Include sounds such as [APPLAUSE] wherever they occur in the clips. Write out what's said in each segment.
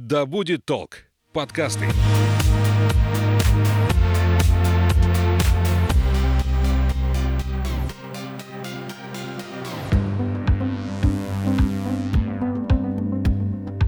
«Да будет толк» подкасты.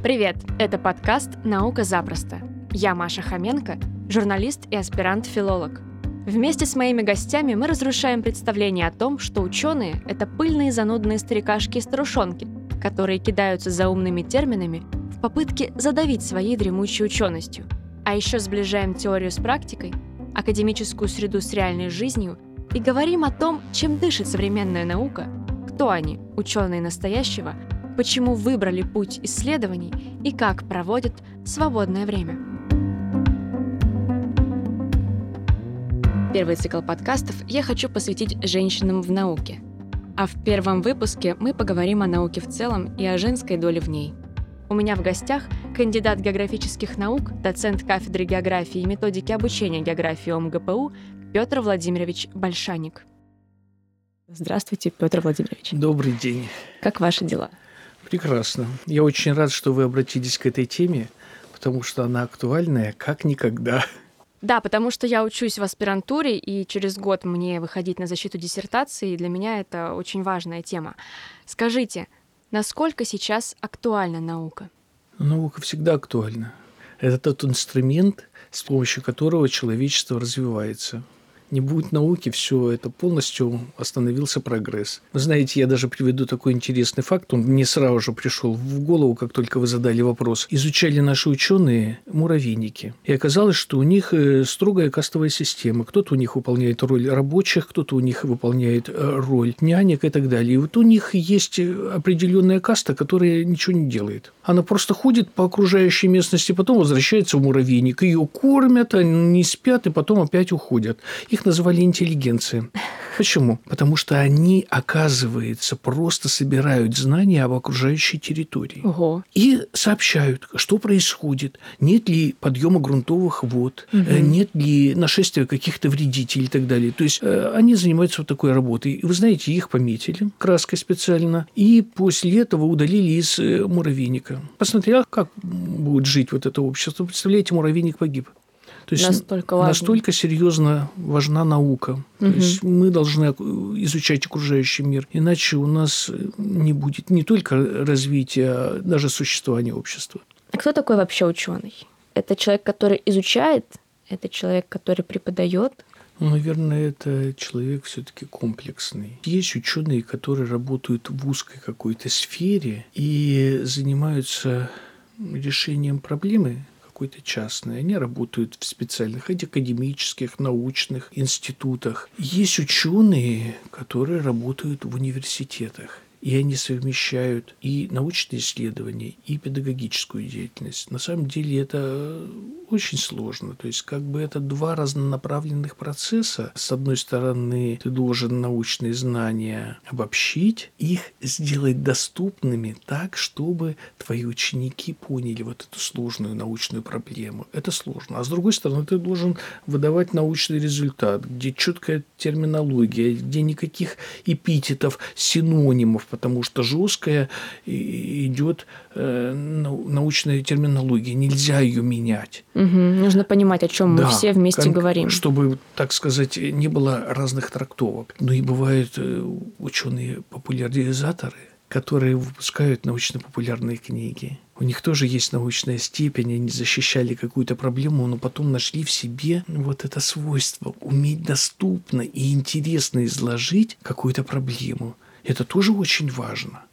Привет! Это подкаст «Наука запросто». Я Маша Хоменко, журналист и аспирант-филолог. Вместе с моими гостями мы разрушаем представление о том, что ученые — это пыльные занудные старикашки и старушонки, которые кидаются за умными терминами в попытке задавить своей дремучей ученостью. А еще сближаем теорию с практикой, академическую среду с реальной жизнью и говорим о том, чем дышит современная наука, кто они, ученые настоящего, почему выбрали путь исследований и как проводят свободное время. Первый цикл подкастов я хочу посвятить женщинам в науке. А в первом выпуске мы поговорим о науке в целом и о женской доле в ней – у меня в гостях кандидат географических наук, доцент кафедры географии и методики обучения географии ОМГПУ Петр Владимирович Большаник. Здравствуйте, Петр Владимирович. Добрый день. Как ваши дела? Прекрасно. Я очень рад, что вы обратились к этой теме, потому что она актуальная как никогда. Да, потому что я учусь в аспирантуре, и через год мне выходить на защиту диссертации, и для меня это очень важная тема. Скажите, Насколько сейчас актуальна наука? Наука всегда актуальна. Это тот инструмент, с помощью которого человечество развивается не будет науки, все это полностью остановился прогресс. Вы знаете, я даже приведу такой интересный факт, он мне сразу же пришел в голову, как только вы задали вопрос. Изучали наши ученые муравейники, и оказалось, что у них э, строгая кастовая система. Кто-то у них выполняет роль рабочих, кто-то у них выполняет э, роль нянек и так далее. И вот у них есть определенная каста, которая ничего не делает. Она просто ходит по окружающей местности, потом возвращается в муравейник, ее кормят, они не спят и потом опять уходят. Их их называли интеллигенцией. Почему? Потому что они, оказывается, просто собирают знания об окружающей территории. Ого. И сообщают, что происходит, нет ли подъема грунтовых вод, угу. нет ли нашествия каких-то вредителей и так далее. То есть э, они занимаются вот такой работой. И вы знаете, их пометили краской специально, и после этого удалили из э, муравейника. Посмотрел, как будет жить вот это общество. Представляете, муравейник погиб. То есть настолько, важно. настолько серьезно важна наука. Угу. То есть мы должны изучать окружающий мир, иначе у нас не будет не только развития, а даже существования общества. А кто такой вообще ученый? Это человек, который изучает, это человек, который преподает, ну, наверное, это человек все-таки комплексный. Есть ученые, которые работают в узкой какой-то сфере и занимаются решением проблемы какой-то частной. Они работают в специальных академических, научных институтах. Есть ученые, которые работают в университетах и они совмещают и научные исследования, и педагогическую деятельность. На самом деле это очень сложно. То есть как бы это два разнонаправленных процесса. С одной стороны, ты должен научные знания обобщить, их сделать доступными так, чтобы твои ученики поняли вот эту сложную научную проблему. Это сложно. А с другой стороны, ты должен выдавать научный результат, где четкая терминология, где никаких эпитетов, синонимов, потому что жесткая идет э, научная терминология, нельзя ее менять. Угу. Нужно понимать, о чем да, мы все вместе как, говорим. Чтобы, так сказать, не было разных трактовок. Ну и бывают э, ученые-популяризаторы, которые выпускают научно-популярные книги. У них тоже есть научная степень, они защищали какую-то проблему, но потом нашли в себе вот это свойство уметь доступно и интересно изложить какую-то проблему. Это тоже очень важно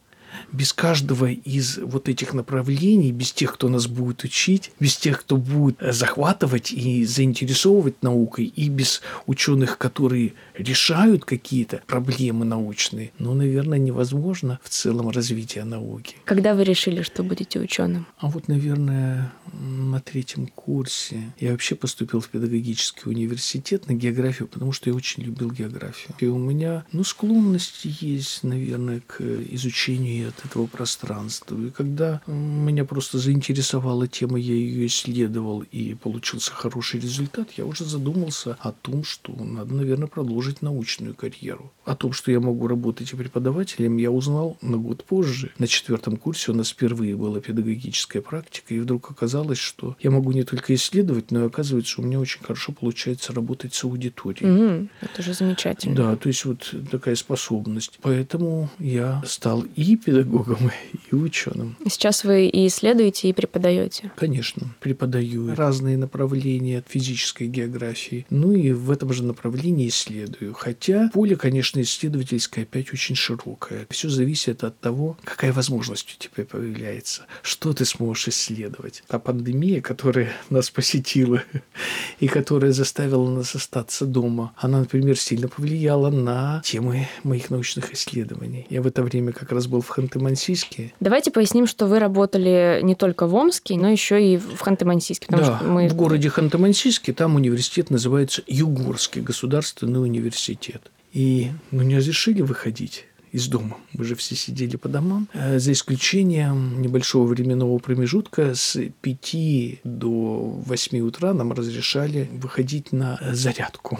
без каждого из вот этих направлений, без тех, кто нас будет учить, без тех, кто будет захватывать и заинтересовывать наукой, и без ученых, которые решают какие-то проблемы научные, ну, наверное, невозможно в целом развитие науки. Когда вы решили, что будете ученым? А вот, наверное, на третьем курсе я вообще поступил в педагогический университет на географию, потому что я очень любил географию. И у меня, ну, склонность есть, наверное, к изучению от этого пространства. И когда меня просто заинтересовала тема, я ее исследовал и получился хороший результат, я уже задумался о том, что надо, наверное, продолжить научную карьеру. О том, что я могу работать и преподавателем, я узнал на год позже. На четвертом курсе у нас впервые была педагогическая практика, и вдруг оказалось, что я могу не только исследовать, но и оказывается, у меня очень хорошо получается работать с аудиторией. Mm, это же замечательно. Да, то есть вот такая способность. Поэтому я стал и педагогом, и ученым. Сейчас вы и исследуете, и преподаете. Конечно, преподаю разные направления физической географии. Ну и в этом же направлении исследую. Хотя поле, конечно, исследовательское опять очень широкое. Все зависит от того, какая возможность у тебя появляется, что ты сможешь исследовать. Та пандемия, которая [LAUGHS] нас посетила [LAUGHS] и которая заставила нас остаться дома, она, например, сильно повлияла на темы моих научных исследований. Я в это время как раз был в Ханты-Мансийске. Давайте поясним, что вы работали не только в Омске, но еще и в Ханты-Мансийске. Да, мы... в городе Ханты-Мансийске там университет называется Югорский государственный университет. И ну, не разрешили выходить из дома. Мы же все сидели по домам, э, за исключением небольшого временного промежутка с 5 до 8 утра нам разрешали выходить на зарядку.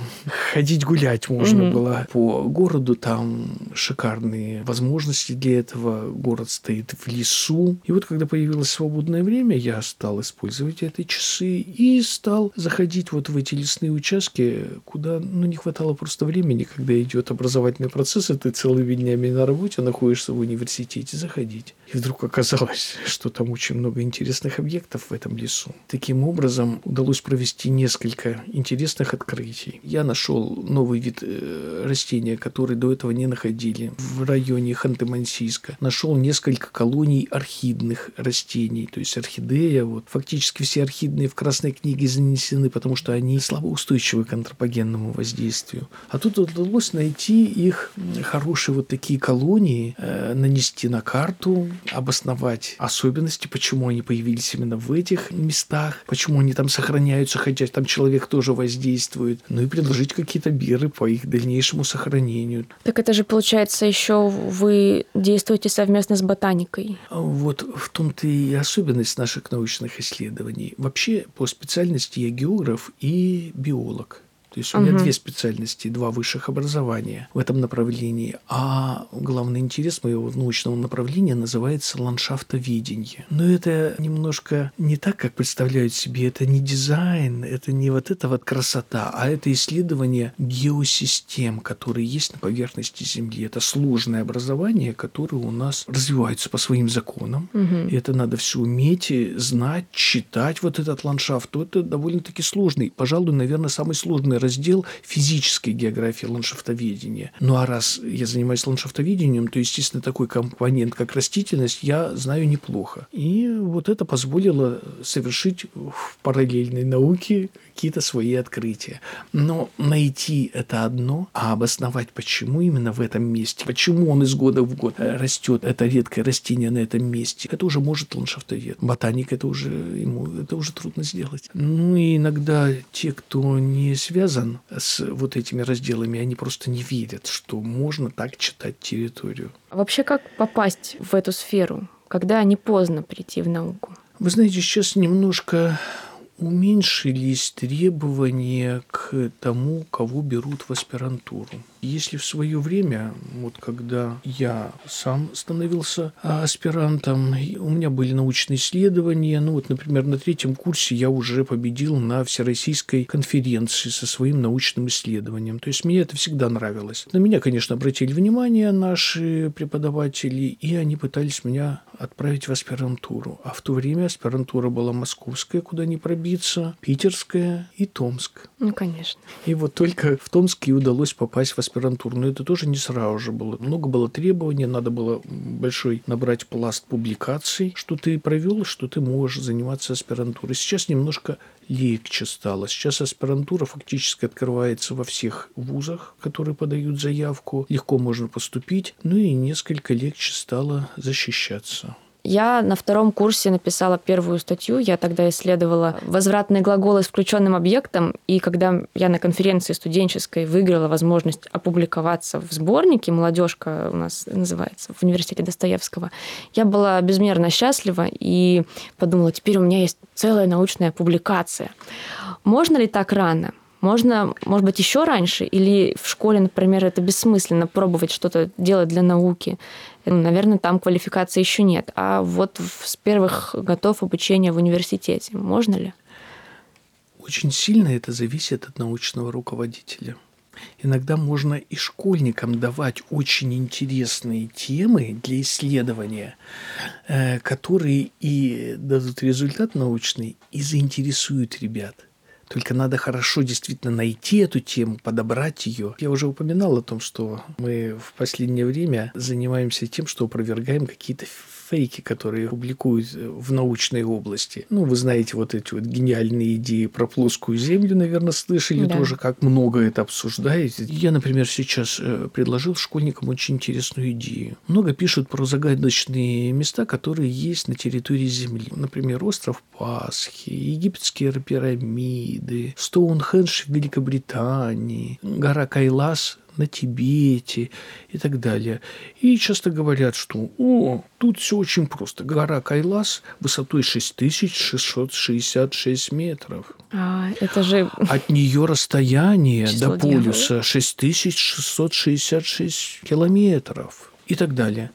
Ходить гулять можно mm-hmm. было по городу, там шикарные возможности для этого. Город стоит в лесу. И вот когда появилось свободное время, я стал использовать эти часы и стал заходить вот в эти лесные участки, куда ну, не хватало просто времени, когда идет образовательный процесс, и ты целыми днями на работе находишься в университете, заходить. И вдруг оказалось, [LAUGHS] что там очень много интересных объектов в этом лесу. Таким образом, удалось провести несколько интересных открытий. Я нашел новый вид э, растения, который до этого не находили в районе Ханты-Мансийска. Нашел несколько колоний орхидных растений, то есть орхидея. Вот. Фактически все орхидные в Красной книге занесены, потому что они слабоустойчивы к антропогенному воздействию. А тут удалось найти их хорошие вот такие колонии, э, нанести на карту, обосновать особенности, почему они появились именно в этих местах, почему они там сохраняются, хотя там человек тоже воздействует, ну и предложить какие-то меры по их дальнейшему сохранению. Так это же получается еще вы действуете совместно с ботаникой. Вот в том-то и особенность наших научных исследований. Вообще по специальности я географ и биолог. То есть у меня угу. две специальности, два высших образования в этом направлении. А главный интерес моего научного направления называется ландшафтоведение. Но это немножко не так, как представляют себе. Это не дизайн, это не вот эта вот красота, а это исследование геосистем, которые есть на поверхности Земли. Это сложное образование, которое у нас развивается по своим законам. Угу. И это надо все уметь, знать, читать вот этот ландшафт. То это довольно-таки сложный, пожалуй, наверное, самый сложный раздел физической географии ландшафтоведения. Ну а раз я занимаюсь ландшафтоведением, то, естественно, такой компонент, как растительность, я знаю неплохо. И вот это позволило совершить в параллельной науке какие-то свои открытия. Но найти это одно, а обосновать, почему именно в этом месте, почему он из года в год растет, это редкое растение на этом месте, это уже может ландшафтовед. Ботаник это уже ему это уже трудно сделать. Ну и иногда те, кто не связан с вот этими разделами, они просто не верят, что можно так читать территорию. Вообще, как попасть в эту сферу, когда не поздно прийти в науку? Вы знаете, сейчас немножко уменьшились требования к тому, кого берут в аспирантуру. Если в свое время, вот когда я сам становился аспирантом, у меня были научные исследования, ну вот, например, на третьем курсе я уже победил на всероссийской конференции со своим научным исследованием. То есть мне это всегда нравилось. На меня, конечно, обратили внимание наши преподаватели, и они пытались меня отправить в аспирантуру. А в то время аспирантура была московская, куда не пробиться, питерская и Томск. Ну, конечно. И вот только в Томске удалось попасть в аспирантуру. Но это тоже не сразу же было. Много было требований, надо было большой набрать пласт публикаций, что ты провел, что ты можешь заниматься аспирантурой. Сейчас немножко легче стало. Сейчас аспирантура фактически открывается во всех вузах, которые подают заявку. Легко можно поступить. Ну и несколько легче стало защищаться. Я на втором курсе написала первую статью. Я тогда исследовала возвратные глаголы с включенным объектом. И когда я на конференции студенческой выиграла возможность опубликоваться в сборнике «Молодежка» у нас называется, в университете Достоевского, я была безмерно счастлива и подумала, теперь у меня есть целая научная публикация. Можно ли так рано? Можно, может быть, еще раньше, или в школе, например, это бессмысленно пробовать что-то делать для науки. Наверное, там квалификации еще нет. А вот с первых готов обучения в университете. Можно ли? Очень сильно это зависит от научного руководителя. Иногда можно и школьникам давать очень интересные темы для исследования, э, которые и дадут результат научный, и заинтересуют ребят. Только надо хорошо действительно найти эту тему, подобрать ее. Я уже упоминал о том, что мы в последнее время занимаемся тем, что опровергаем какие-то фейки, которые публикуют в научной области. Ну, вы знаете вот эти вот гениальные идеи про плоскую Землю, наверное, слышали да. тоже, как много это обсуждаете. Я, например, сейчас э, предложил школьникам очень интересную идею. Много пишут про загадочные места, которые есть на территории Земли. Например, остров Пасхи, египетские пирамиды, Стоунхендж в Великобритании, гора Кайлас на Тибете и так далее. И часто говорят, что «О, тут все очень просто. Гора Кайлас высотой 6666 метров». А, это же... От нее расстояние [LAUGHS] до полюса 6666 километров и так далее.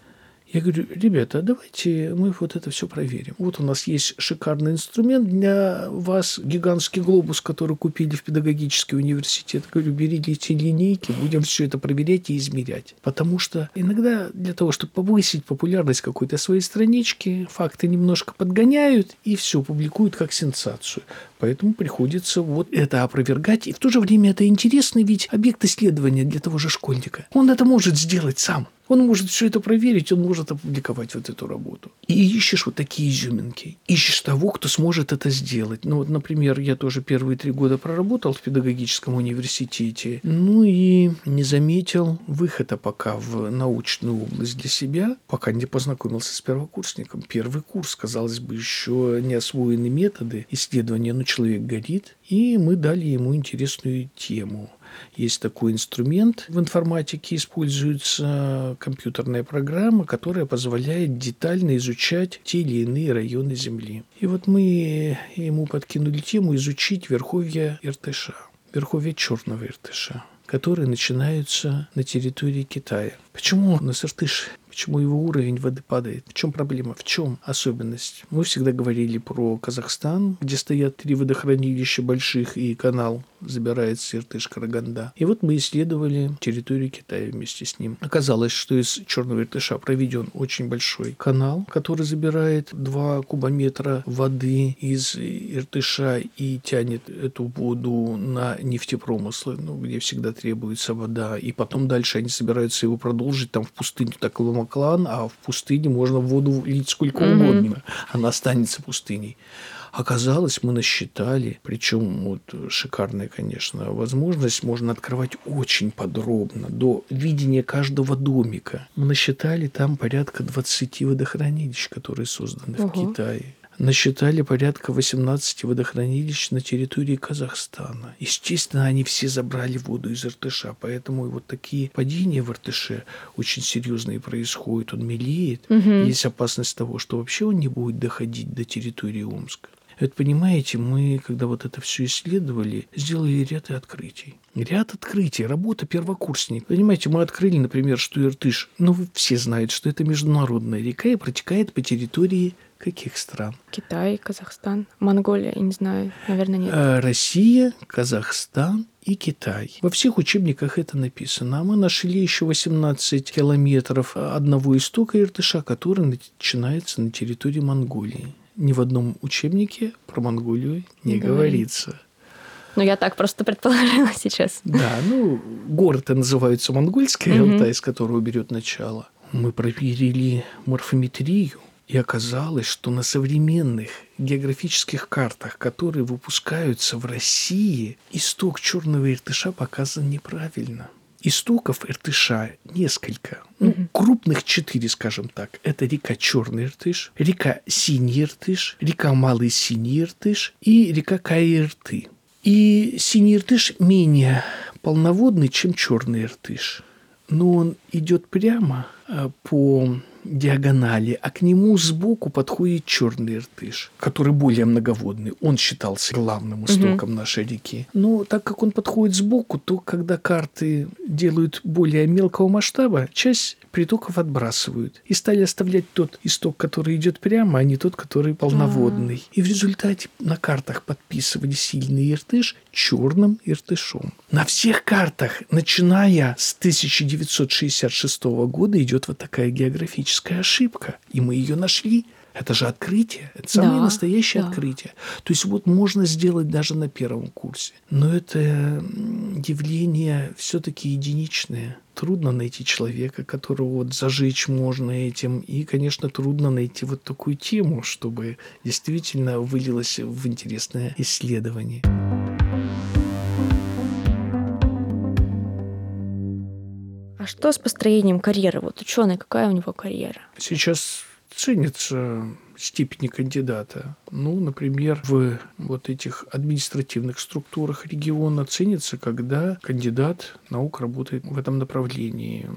Я говорю, ребята, давайте мы вот это все проверим. Вот у нас есть шикарный инструмент для вас, гигантский глобус, который купили в педагогический университет. Говорю, берите эти линейки, будем все это проверять и измерять. Потому что иногда для того, чтобы повысить популярность какой-то своей странички, факты немножко подгоняют и все публикуют как сенсацию. Поэтому приходится вот это опровергать. И в то же время это интересный ведь объект исследования для того же школьника. Он это может сделать сам. Он может все это проверить, он может опубликовать вот эту работу. И ищешь вот такие изюминки. Ищешь того, кто сможет это сделать. Ну вот, например, я тоже первые три года проработал в педагогическом университете. Ну и не заметил выхода пока в научную область для себя, пока не познакомился с первокурсником. Первый курс, казалось бы, еще не освоены методы исследования, но человек горит, и мы дали ему интересную тему – есть такой инструмент в информатике, используется компьютерная программа, которая позволяет детально изучать те или иные районы Земли. И вот мы ему подкинули тему изучить верховья Иртыша, верховья Черного Иртыша которые начинаются на территории Китая. Почему у нас Иртыш Почему его уровень воды падает? В чем проблема? В чем особенность? Мы всегда говорили про Казахстан, где стоят три водохранилища больших и канал забирает Иртыш Караганда. И вот мы исследовали территорию Китая вместе с ним. Оказалось, что из Черного Иртыша проведен очень большой канал, который забирает 2 кубометра воды из Иртыша и тянет эту воду на нефтепромыслы, ну, где всегда требуется вода. И потом дальше они собираются его продолжить там в пустыню такого Маклан, а в пустыне можно воду лить сколько mm-hmm. угодно. Она останется пустыней. Оказалось, мы насчитали, причем вот шикарная, конечно, возможность, можно открывать очень подробно, до видения каждого домика. Мы насчитали там порядка 20 водохранилищ, которые созданы Ого. в Китае насчитали порядка 18 водохранилищ на территории Казахстана. Естественно, они все забрали воду из Иртыша, поэтому вот такие падения в Иртыше очень серьезные происходят. Он мелеет, угу. есть опасность того, что вообще он не будет доходить до территории Омска. Это, понимаете, мы, когда вот это все исследовали, сделали ряд открытий. Ряд открытий, работа первокурсник. Понимаете, мы открыли, например, что Иртыш, ну, все знают, что это международная река и протекает по территории каких стран? Китай, Казахстан, Монголия, я не знаю, наверное, нет. Э, Россия, Казахстан и Китай. Во всех учебниках это написано. А мы нашли еще 18 километров одного истока Иртыша, который начинается на территории Монголии ни в одном учебнике про Монголию не, не говорится. Ну, я так просто предположила [LAUGHS] сейчас. Да, ну, горы-то называются монгольская mm Алтай, с которого берет начало. Мы проверили морфометрию, и оказалось, что на современных географических картах, которые выпускаются в России, исток черного иртыша показан неправильно. истоков Иртыша несколько. Ну, угу. Крупных четыре, скажем так. Это река Черный Иртыш, река Синий Иртыш, река Малый Синий Иртыш и река Каирты. И Синий Иртыш менее полноводный, чем Черный Иртыш. Но он идет прямо а, по диагонали, а к нему сбоку подходит черный иртыш, который более многоводный. Он считался главным истоком угу. нашей реки. Но так как он подходит сбоку, то когда карты делают более мелкого масштаба, часть притоков отбрасывают и стали оставлять тот исток, который идет прямо, а не тот, который полноводный. А-а-а. И в результате на картах подписывали сильный иртыш черным иртышом. На всех картах, начиная с 1966 года, идет вот такая географическая ошибка, и мы ее нашли. Это же открытие, это самое да, настоящее да. открытие. То есть вот можно сделать даже на первом курсе. Но это явление все-таки единичное. Трудно найти человека, которого вот зажечь можно этим. И, конечно, трудно найти вот такую тему, чтобы действительно вылилось в интересное исследование. А что с построением карьеры? Вот ученый, какая у него карьера? Сейчас ценится степени кандидата. Ну, например, в вот этих административных структурах региона ценится, когда кандидат наук работает в этом направлении.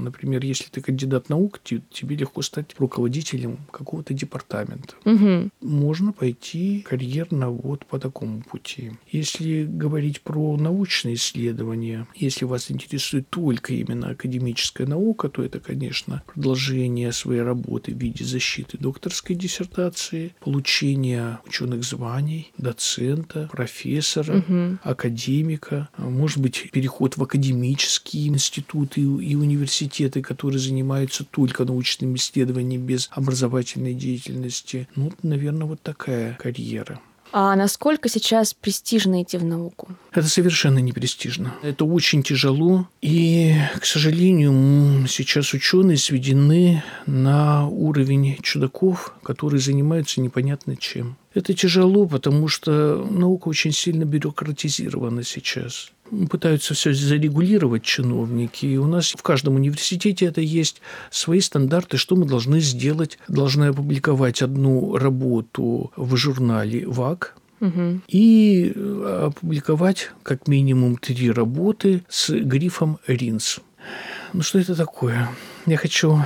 Например, если ты кандидат наук, тебе легко стать руководителем какого-то департамента. Угу. Можно пойти карьерно вот по такому пути. Если говорить про научные исследования, если вас интересует только именно академическая наука, то это, конечно, продолжение своей работы в виде защиты докторской диссертации, получение ученых званий, доцента, профессора, угу. академика, может быть, переход в академические институты и университеты, которые занимаются только научными исследованиями без образовательной деятельности. Ну, наверное, вот такая карьера. А насколько сейчас престижно идти в науку? Это совершенно не престижно. Это очень тяжело. И, к сожалению, сейчас ученые сведены на уровень чудаков, которые занимаются непонятно чем. Это тяжело, потому что наука очень сильно бюрократизирована сейчас пытаются все зарегулировать чиновники. И у нас в каждом университете это есть свои стандарты, что мы должны сделать. Должны опубликовать одну работу в журнале ВАК, угу. и э, опубликовать как минимум три работы с грифом «Ринс». Ну, что это такое? Я хочу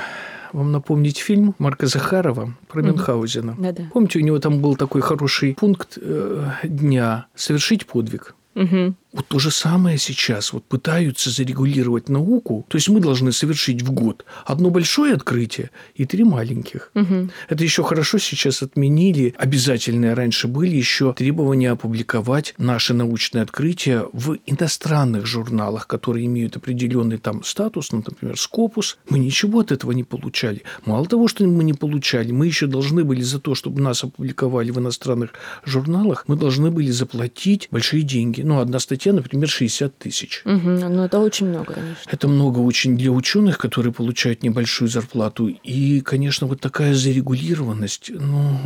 вам напомнить фильм Марка Захарова про угу. Мюнхгаузена. Да-да. Помните, у него там был такой хороший пункт э, дня «Совершить подвиг». Угу. Вот то же самое сейчас. Вот пытаются зарегулировать науку. То есть мы должны совершить в год одно большое открытие и три маленьких. Угу. Это еще хорошо сейчас отменили. Обязательные раньше были еще требования опубликовать наши научные открытия в иностранных журналах, которые имеют определенный там статус, ну, например, Скопус. Мы ничего от этого не получали. Мало того, что мы не получали, мы еще должны были за то, чтобы нас опубликовали в иностранных журналах, мы должны были заплатить большие деньги. Ну, одна статья статья, например, 60 тысяч. Угу, ну, это очень много, конечно. Это много очень для ученых, которые получают небольшую зарплату. И, конечно, вот такая зарегулированность, ну,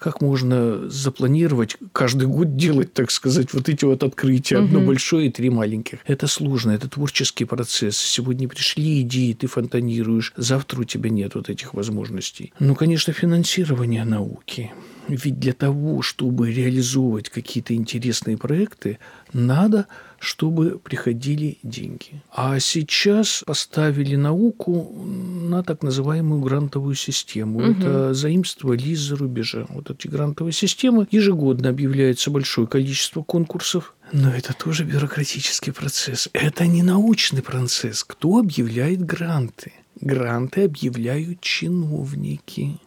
как можно запланировать каждый год делать, так сказать, вот эти вот открытия, одно угу. большое и три маленьких. Это сложно, это творческий процесс. Сегодня пришли идеи, ты фонтанируешь, завтра у тебя нет вот этих возможностей. Ну, конечно, финансирование науки. Ведь для того, чтобы реализовывать какие-то интересные проекты, надо, чтобы приходили деньги. А сейчас поставили науку на так называемую грантовую систему. Угу. Это заимствовали из-за рубежа. Вот эти грантовые системы ежегодно объявляется большое количество конкурсов. Но это тоже бюрократический процесс. Это не научный процесс. Кто объявляет гранты? Гранты объявляют чиновники.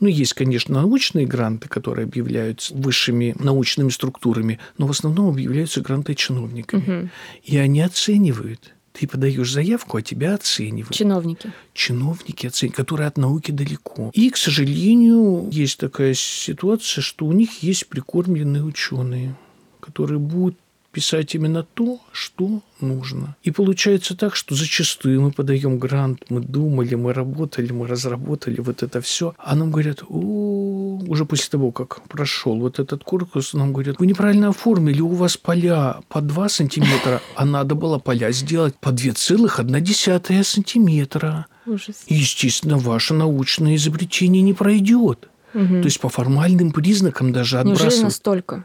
Ну, есть, конечно, научные гранты, которые объявляются высшими научными структурами, но в основном объявляются гранты чиновниками. Угу. И они оценивают. Ты подаешь заявку, а тебя оценивают. Чиновники. Чиновники, оценивают, которые от науки далеко. И, к сожалению, есть такая ситуация, что у них есть прикормленные ученые, которые будут писать именно то, что нужно. И получается так, что зачастую мы подаем грант, мы думали, мы работали, мы разработали вот это все, а нам говорят, о, уже после того, как прошел вот этот курс, нам говорят, вы неправильно оформили, у вас поля по 2 сантиметра, а надо было поля сделать по 2,1 сантиметра. Ужас. Естественно, ваше научное изобретение не пройдет. Мгм. То есть по формальным признакам даже Неужели отбрасывать. настолько?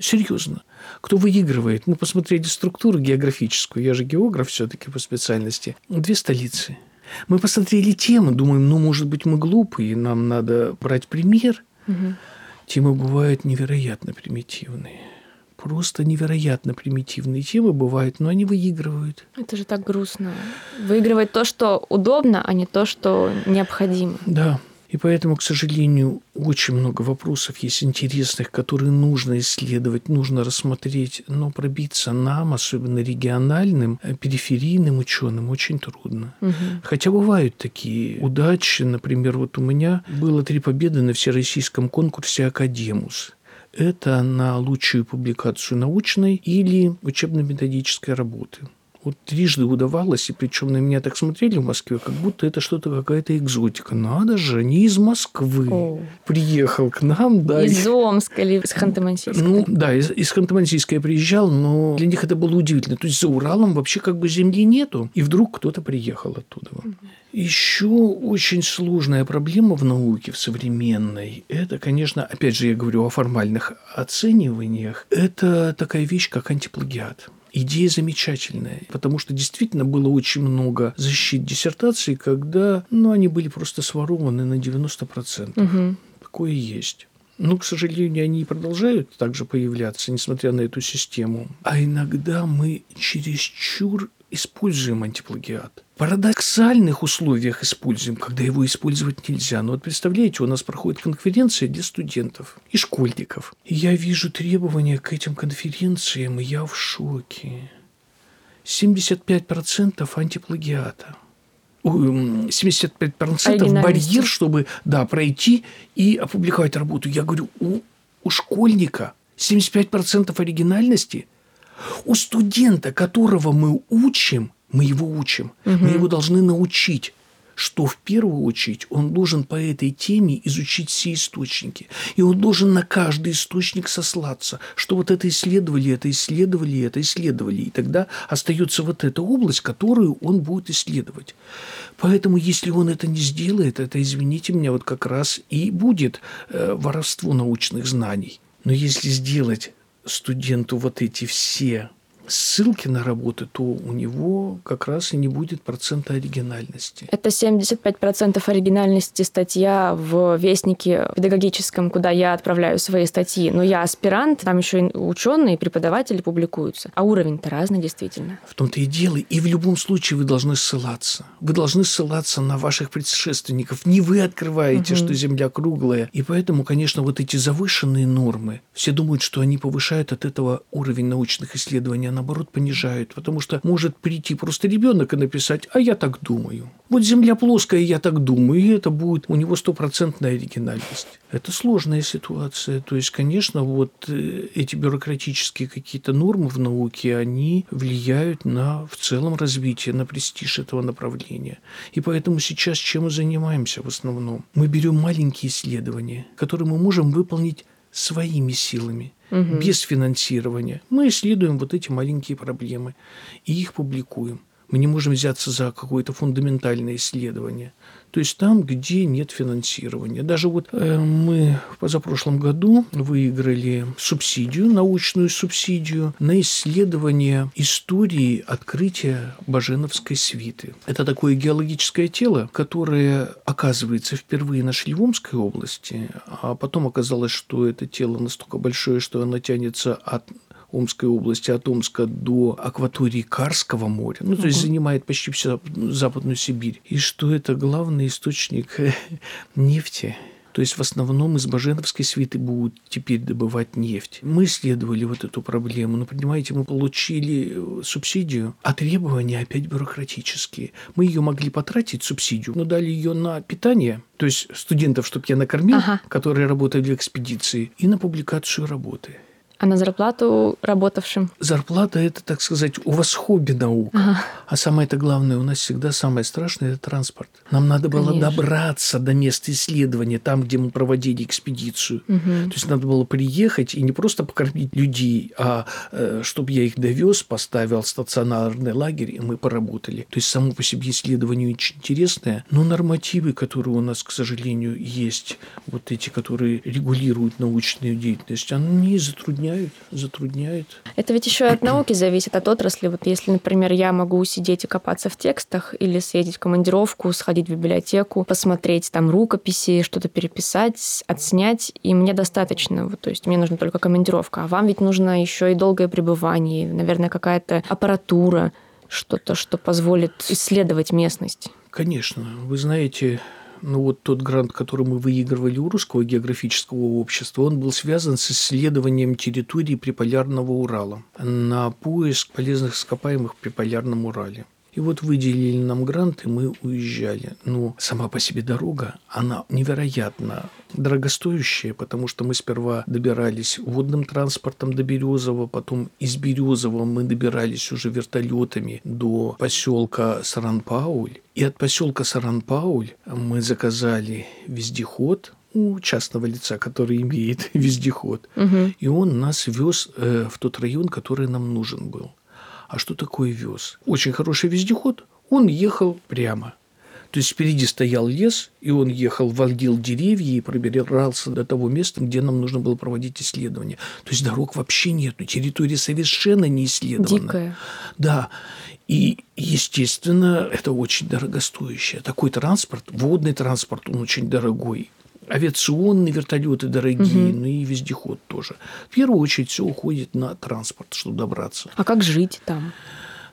Серьезно. Кто выигрывает? Мы посмотрели структуру географическую. Я же географ все-таки по специальности. Две столицы. Мы посмотрели темы, думаем, ну, может быть, мы глупые, нам надо брать пример. Мгм. Темы бывают невероятно примитивные. Просто невероятно примитивные темы бывают, но они выигрывают. Это же так грустно. Выигрывать то, что удобно, а не то, что необходимо. Да. И поэтому, к сожалению, очень много вопросов есть интересных, которые нужно исследовать, нужно рассмотреть, но пробиться нам, особенно региональным, э, периферийным ученым, очень трудно. Мгм. Хотя бывают такие удачи. Например, вот у меня было три победы на всероссийском конкурсе «Академус». Это на лучшую публикацию научной или учебно-методической работы. Вот трижды удавалось, и причем на меня так смотрели в Москве, как будто это что-то какая-то экзотика. Надо же, не из Москвы. О. Приехал к нам, да. Из Омска или из Ханты-Мансийска? Ну, да, из, из Ханты-Мансийска я приезжал, но для них это было удивительно. То есть за Уралом вообще как бы земли нету, и вдруг кто-то приехал оттуда. Еще очень сложная проблема в науке, в современной, это, конечно, опять же, я говорю о формальных оцениваниях, это такая вещь, как антиплагиат. Идея замечательная, потому что действительно было очень много защит диссертаций, когда ну, они были просто сворованы на 90%. Мгм. Такое есть. Но, к сожалению, они продолжают также появляться, несмотря на эту систему. А иногда мы чересчур используем антиплагиат. В парадоксальных условиях используем, когда его использовать нельзя. Но вот представляете, у нас проходит конференция для студентов и школьников. И я вижу требования к этим конференциям, и я в шоке. 75% антиплагиата. Ой, м, 75% Оригинальности. барьер, чтобы да, пройти и опубликовать работу. Я говорю, у, у школьника 75% оригинальности, у студента, которого мы учим, мы его учим, мы его должны научить, что в первую очередь он должен по этой теме изучить все источники. И он должен на каждый источник сослаться, что вот это исследовали, это исследовали, это исследовали. И тогда остается вот эта область, которую он будет исследовать. Поэтому, если он это не сделает, это, извините меня, вот как раз и будет э, воровство научных знаний. Но если сделать студенту вот эти все ссылки на работы, то у него как раз и не будет процента оригинальности. Это 75% оригинальности статья в Вестнике педагогическом, куда я отправляю свои статьи. Но я аспирант, там еще и ученые, преподаватели публикуются. А уровень-то разный, действительно. В том-то и дело. И в любом случае вы должны ссылаться. Вы должны ссылаться на ваших предшественников. Не вы открываете, что Земля круглая. И поэтому, конечно, вот эти завышенные нормы, все думают, что они повышают от этого уровень научных исследований, а наоборот понижают. Потому что может прийти просто ребенок и написать, а я так думаю. Вот Земля плоская, я так думаю, и это будет у него стопроцентная оригинальность. Это сложная ситуация. То есть, конечно, вот э, эти бюрократические какие-то нормы в науке, они влияют на в целом развитие, на престиж этого направления. И поэтому сейчас чем мы занимаемся в основном? Мы берем маленькие исследования, которые мы можем выполнить своими силами, без финансирования. Мы исследуем вот эти маленькие проблемы и их публикуем. Мы не можем взяться за какое-то фундаментальное исследование. То есть там, где нет финансирования. Даже вот э, мы в позапрошлом году выиграли субсидию, научную субсидию на исследование истории открытия Баженовской свиты. Это такое геологическое тело, которое, оказывается, впервые нашли в области, а потом оказалось, что это тело настолько большое, что оно тянется от Омской области, от Омска до акватории Карского моря, ну, то есть занимает почти всю Западную Сибирь, и что это главный источник э, нефти. То есть в основном из Баженовской свиты будут теперь добывать нефть. Мы исследовали вот эту проблему, но, понимаете, мы получили э, субсидию, а требования опять бюрократические. Мы ее могли потратить, субсидию, но дали ее на питание, то есть студентов, чтобы я накормил, Ага. которые работали в экспедиции, и на публикацию работы. А на зарплату работавшим? Зарплата – это, так сказать, у вас хобби наука. Ага. А самое это главное, у нас всегда самое страшное – это транспорт. Нам надо было Конечно. добраться до места исследования, там, где мы проводили экспедицию. Мгм. То есть надо было приехать и не просто покормить людей, а чтобы я их довез, поставил стационарный лагерь, и мы поработали. То есть само по себе исследование очень интересное, но нормативы, которые у нас, к сожалению, есть, вот эти, которые регулируют научную деятельность, они затрудняют, затрудняют. Это ведь еще от науки зависит, от отрасли. Вот если, например, я могу сидеть и копаться в текстах или съездить в командировку, сходить в библиотеку, посмотреть там рукописи, что-то переписать, отснять, и мне достаточно. Вот, то есть мне нужна только командировка. А вам ведь нужно еще и долгое пребывание, наверное, какая-то аппаратура, что-то, что позволит исследовать местность. Конечно. Вы знаете, ну вот тот грант, который мы выигрывали у Русского географического общества, он был связан с исследованием территории приполярного Урала на поиск полезных ископаемых в приполярном Урале. И вот выделили нам грант, и мы уезжали. Но сама по себе дорога, она невероятно дорогостоящая, потому что мы сперва добирались водным транспортом до Березова, потом из Березова мы добирались уже вертолетами до поселка Саранпауль. И от поселка Саранпауль мы заказали вездеход, у частного лица, который имеет [LAUGHS] вездеход. Угу. И он нас вез э, в тот район, который нам нужен был. А что такое вез? Очень хороший вездеход. Он ехал прямо. То есть впереди стоял лес, и он ехал, валдил деревья и пробирался до того места, где нам нужно было проводить исследования. То есть дорог вообще нет, территория совершенно не исследована. Дикая. Да. И, естественно, это очень дорогостоящее. Такой транспорт, водный транспорт, он очень дорогой. Авиационные вертолеты дорогие, Мгм. ну и вездеход тоже. В первую очередь все уходит на транспорт, чтобы добраться. А как жить там?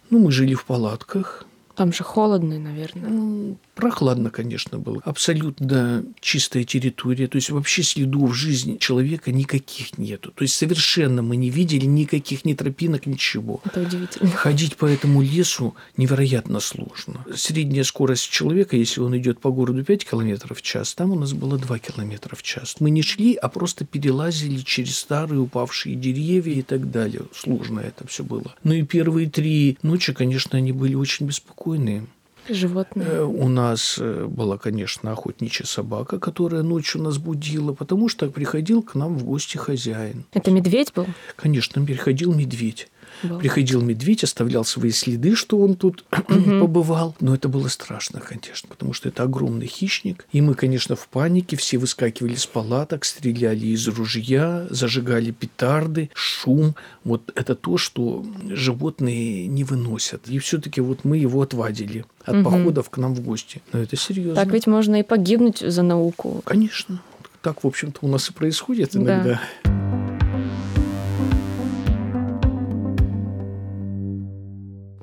Ну, мы жили в палатках. Там же холодно, наверное. Ну, Прохладно, конечно, было. Абсолютно чистая территория. То есть вообще следов жизни человека никаких нету. То есть совершенно мы не видели никаких ни тропинок, ничего. Это удивительно. Ходить по этому лесу невероятно сложно. Средняя скорость человека, если он идет по городу 5 км в час, там у нас было 2 км в час. Мы не шли, а просто перелазили через старые упавшие деревья и так далее. Сложно это все было. Ну и первые три ночи, конечно, они были очень беспокойные. Животные. Э, У нас э, была, конечно, охотничья собака, которая ночью нас будила, потому что приходил к нам в гости хозяин. Это медведь был? Конечно, приходил медведь. Был. Приходил медведь, оставлял свои следы, что он тут [CLEARS THROAT] побывал. Но это было страшно, конечно, потому что это огромный хищник. И мы, конечно, в панике, все выскакивали с палаток, стреляли из ружья, зажигали петарды, шум. Вот это то, что животные не выносят. И все-таки вот мы его отвадили от Мгм. походов к нам в гости. Но это серьезно. Так ведь можно и погибнуть за науку. Конечно. Так, в общем-то, у нас и происходит Да.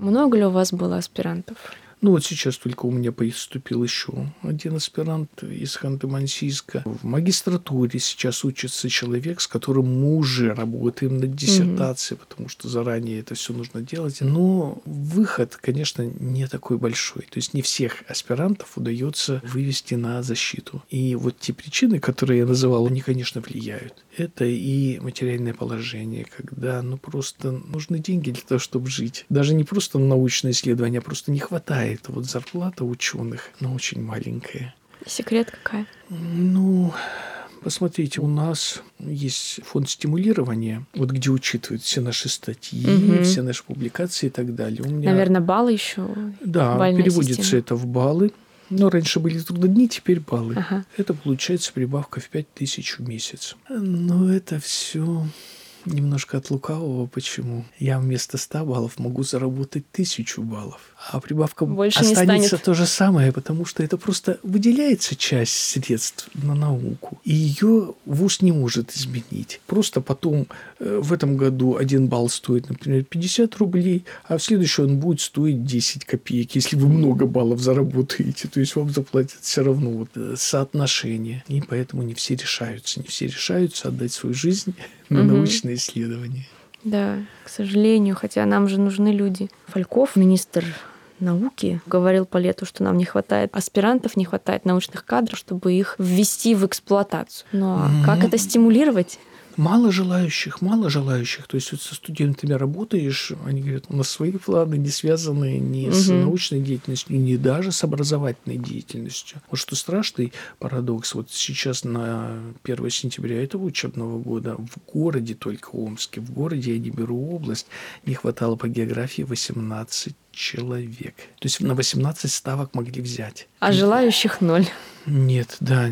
Много ли у вас было аспирантов? Ну вот сейчас только у меня поступил еще один аспирант из Ханты-Мансийска. В магистратуре сейчас учится человек, с которым мы уже работаем над диссертацией, потому что заранее это все нужно делать. Но выход, конечно, не такой большой. То есть не всех аспирантов удается вывести на защиту. И вот те причины, которые я называл, они, конечно, влияют. Это и материальное положение, когда ну просто нужны деньги для того, чтобы жить. Даже не просто на научное исследование, а просто не хватает. Вот зарплата ученых, но очень маленькая. Секрет какая? Ну, посмотрите, у нас есть фонд стимулирования, вот где учитывают все наши статьи, Мгм. все наши публикации и так далее. У меня, Наверное, баллы еще. да, переводится система. это в баллы. Но раньше были трудодни, теперь баллы. Ага. Это получается прибавка в 5000 в месяц. Но это все немножко от лукавого. Почему? Я вместо 100 баллов могу заработать 1000 баллов. А прибавка Больше не останется станет. то же самое, потому что это просто выделяется часть средств на науку. И ее ВУЗ не может изменить. Просто потом э, в этом году один балл стоит, например, 50 рублей, а в следующем он будет стоить 10 копеек, если вы много баллов заработаете. То есть вам заплатят все равно вот, э, соотношение. И поэтому не все решаются. Не все решаются отдать свою жизнь на Мгм. научные исследования. Да, к сожалению, хотя нам же нужны люди. Фальков, министр науки, говорил по лету, что нам не хватает аспирантов, не хватает научных кадров, чтобы их ввести в эксплуатацию. Ну а как это стимулировать? Мало желающих, мало желающих. То есть вот со студентами работаешь, они говорят, у нас свои планы, не связанные ни угу. с научной деятельностью, ни даже с образовательной деятельностью. Вот что страшный парадокс. Вот сейчас на 1 сентября этого учебного года в городе, только Омске, в городе, я не беру область, не хватало по географии 18 человек. То есть на 18 ставок могли взять. А желающих ноль. Нет, да,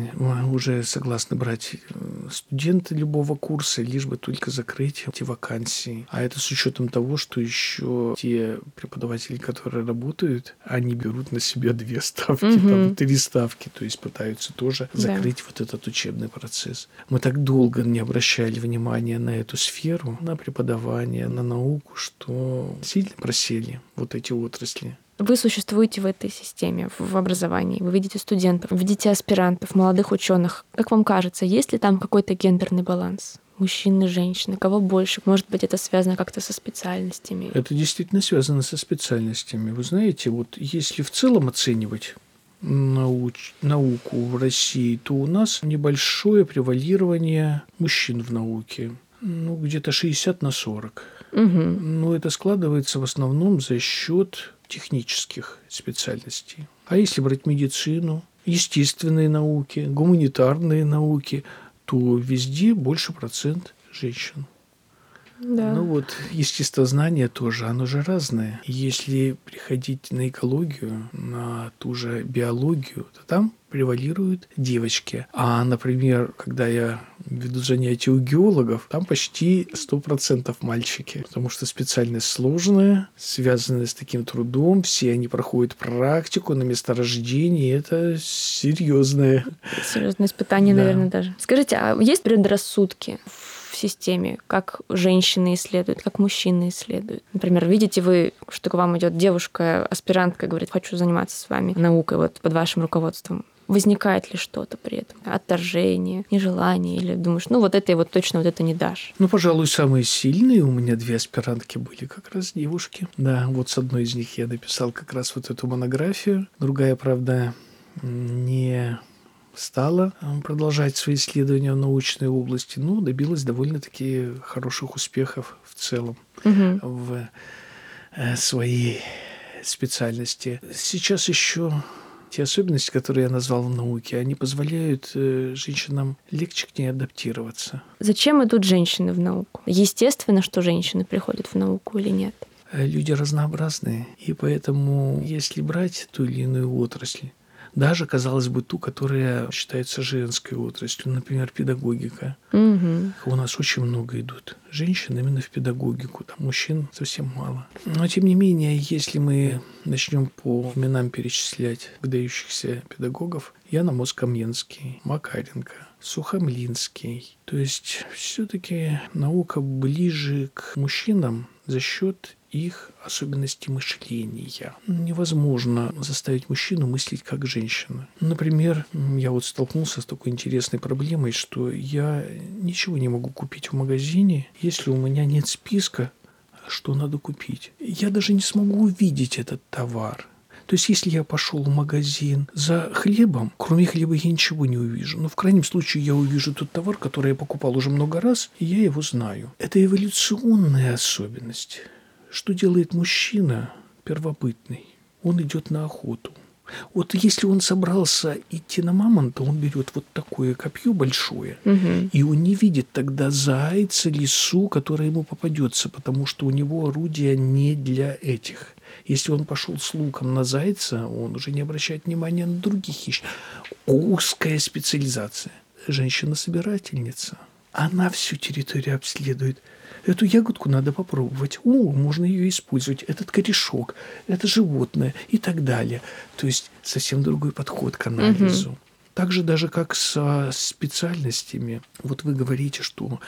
уже согласны брать э, студенты любого курса, лишь бы только закрыть эти вакансии. А это с учетом того, что еще те преподаватели, которые работают, они берут на себя две ставки, угу. там три ставки, то есть пытаются тоже закрыть да. вот этот учебный процесс. Мы так долго не обращали внимания на эту сферу, на преподавание, на науку, что сильно просели вот эти отрасли. Вы существуете в этой системе, в образовании. Вы видите студентов, видите аспирантов, молодых ученых. Как вам кажется, есть ли там какой-то гендерный баланс? мужчины, женщины, кого больше? Может быть, это связано как-то со специальностями? Это действительно связано со специальностями. Вы знаете, вот если в целом оценивать науч... науку в России, то у нас небольшое превалирование мужчин в науке. Ну, где-то 60 на 40. Но это складывается в основном за счет технических специальностей. А если брать медицину, естественные науки, гуманитарные науки, то везде больше процент женщин. Да. Ну вот, естествознание тоже, оно же разное. Если приходить на экологию, на ту же биологию, то там превалируют девочки. А, например, когда я веду занятия у геологов, там почти 100% мальчики, потому что специальность сложная, связанная с таким трудом, все они проходят практику на месторождении, это серьезное. Серьезное испытание, да. наверное, даже. Скажите, а есть предрассудки в системе, как женщины исследуют, как мужчины исследуют. Например, видите вы, что к вам идет девушка, аспирантка, говорит, хочу заниматься с вами наукой вот под вашим руководством. Возникает ли что-то при этом? Отторжение, нежелание? Или думаешь, ну вот это и вот точно вот это не дашь? Ну, пожалуй, самые сильные у меня две аспирантки были как раз девушки. Да, вот с одной из них я написал как раз вот эту монографию. Другая, правда, не стала э, продолжать свои исследования в научной области, но добилась довольно-таки хороших успехов в целом угу. в э, своей специальности. Сейчас еще те особенности, которые я назвал в науке, они позволяют э, женщинам легче к ней адаптироваться. Зачем идут женщины в науку? Естественно, что женщины приходят в науку или нет? Люди разнообразные, и поэтому, если брать ту или иную отрасль, даже, казалось бы, ту, которая считается женской отраслью, например, педагогика. Угу. У нас очень много идут женщин именно в педагогику, там мужчин совсем мало. Но, тем не менее, если мы начнем по именам перечислять выдающихся педагогов, Яна Москамьенский, Макаренко, Сухомлинский. То есть все-таки наука ближе к мужчинам за счет их особенности мышления. Невозможно заставить мужчину мыслить как женщина. Например, я вот столкнулся с такой интересной проблемой, что я ничего не могу купить в магазине, если у меня нет списка, что надо купить. Я даже не смогу увидеть этот товар. То есть, если я пошел в магазин за хлебом, кроме хлеба я ничего не увижу. Но в крайнем случае я увижу тот товар, который я покупал уже много раз, и я его знаю. Это эволюционная особенность. Что делает мужчина первобытный? Он идет на охоту. Вот если он собрался идти на мамонта, он берет вот такое копье большое, угу. и он не видит тогда зайца, лису, которая ему попадется, потому что у него орудия не для этих. Если он пошел с луком на зайца, он уже не обращает внимания на других хищников. Узкая специализация. Женщина-собирательница. Она всю территорию обследует – Эту ягодку надо попробовать. О, можно ее использовать. Этот корешок, это животное и так далее. То есть совсем другой подход к анализу. Угу. Так же даже как со специальностями. Вот вы говорите, что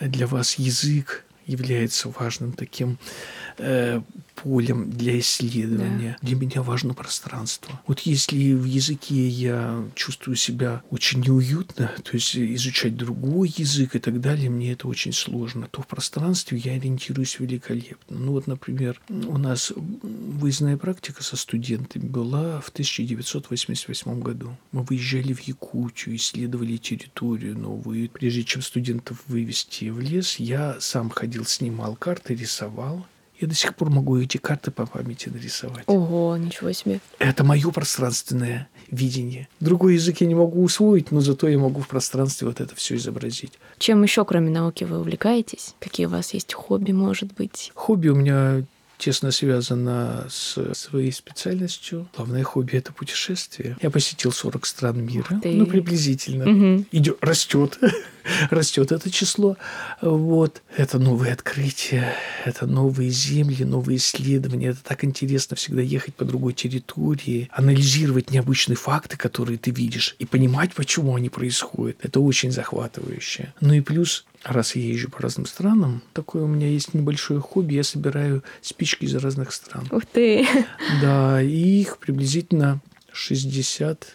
для вас язык является важным таким э, полем для исследования. Да. Для меня важно пространство. Вот если в языке я чувствую себя очень неуютно, то есть изучать другой язык и так далее, мне это очень сложно, то в пространстве я ориентируюсь великолепно. Ну вот, например, у нас выездная практика со студентами была в 1988 году. Мы выезжали в Якутию, исследовали территорию новую. Прежде чем студентов вывести в лес, я сам ходил, снимал карты, рисовал. Я до сих пор могу эти карты по памяти нарисовать. Ого, ничего себе. Это мое пространственное видение. Другой язык я не могу усвоить, но зато я могу в пространстве вот это все изобразить. Чем еще, кроме науки, вы увлекаетесь? Какие у вас есть хобби, может быть? Хобби у меня тесно связано с своей специальностью. Главное хобби – это путешествие. Я посетил 40 стран мира. Ну, приблизительно. Угу. Идет, растет. [LAUGHS] растет это число. Вот. Это новые открытия, это новые земли, новые исследования. Это так интересно всегда ехать по другой территории, анализировать необычные факты, которые ты видишь, и понимать, почему они происходят. Это очень захватывающе. Ну и плюс раз я езжу по разным странам, такое у меня есть небольшое хобби, я собираю спички из разных стран. Ух ты! [LAUGHS] Да, и их приблизительно 60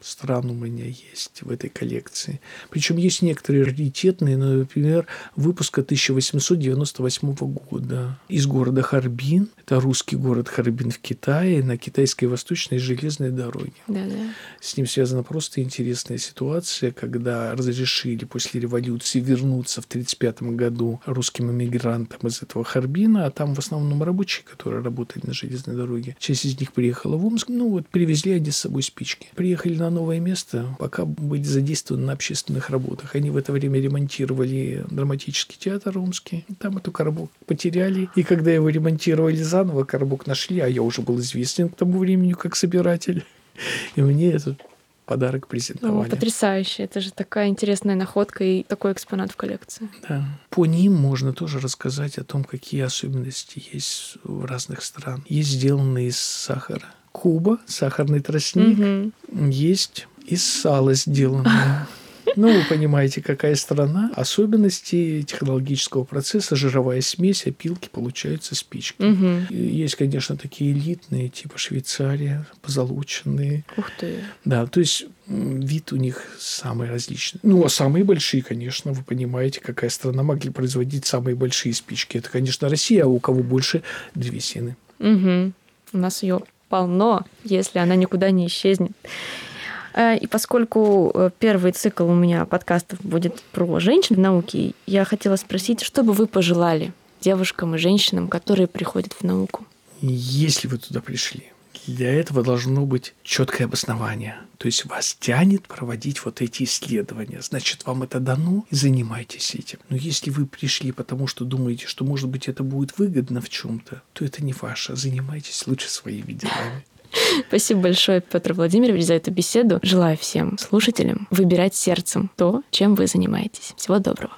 стран у меня есть в этой коллекции. Причем есть некоторые раритетные, например, выпуска 1898 года из города Харбин. Это русский город Харбин в Китае на китайской восточной железной дороге. Да, да. С ним связана просто интересная ситуация, когда разрешили после революции вернуться в 1935 году русским иммигрантам из этого Харбина, а там в основном рабочие, которые работали на железной дороге. Часть из них приехала в Омск, ну вот привезли они с собой спички. Приехали на новое место, пока были задействованы на общественных работах. Они в это время ремонтировали драматический театр омский. Там эту коробок потеряли. И когда его ремонтировали заново, коробок нашли, а я уже был известен к тому времени как собиратель. [LAUGHS] И мне этот подарок презентовали. Ну, потрясающе. Это же такая интересная находка и такой экспонат в коллекции. Да. По ним можно тоже рассказать о том, какие особенности есть в разных странах. Есть сделанные из сахара Куба, сахарный тростник, угу. есть из сала сделанное. [LAUGHS] Ну, вы понимаете, какая страна. Особенности технологического процесса, жировая смесь, опилки получаются спички. Угу. Есть, конечно, такие элитные, типа Швейцария, позолоченные. Ух ты. Да, то есть вид у них самый различный. Ну, а самые большие, конечно, вы понимаете, какая страна могли производить самые большие спички. Это, конечно, Россия, а у кого больше древесины. Угу. У нас ее полно, если она никуда не исчезнет. Э, и поскольку э, первый цикл у меня подкастов будет про женщин в науке, я хотела спросить, что бы вы пожелали девушкам и женщинам, которые приходят в науку? Если вы туда пришли, для этого должно быть четкое обоснование. То есть вас тянет проводить вот эти исследования. Значит, вам это дано, и занимайтесь этим. Но если вы пришли потому, что думаете, что, может быть, это будет выгодно в чем-то, то это не ваше. Занимайтесь лучше своими делами. [LAUGHS] Спасибо большое, Петр Владимирович, за эту беседу. Желаю всем слушателям выбирать сердцем то, чем вы занимаетесь. Всего доброго.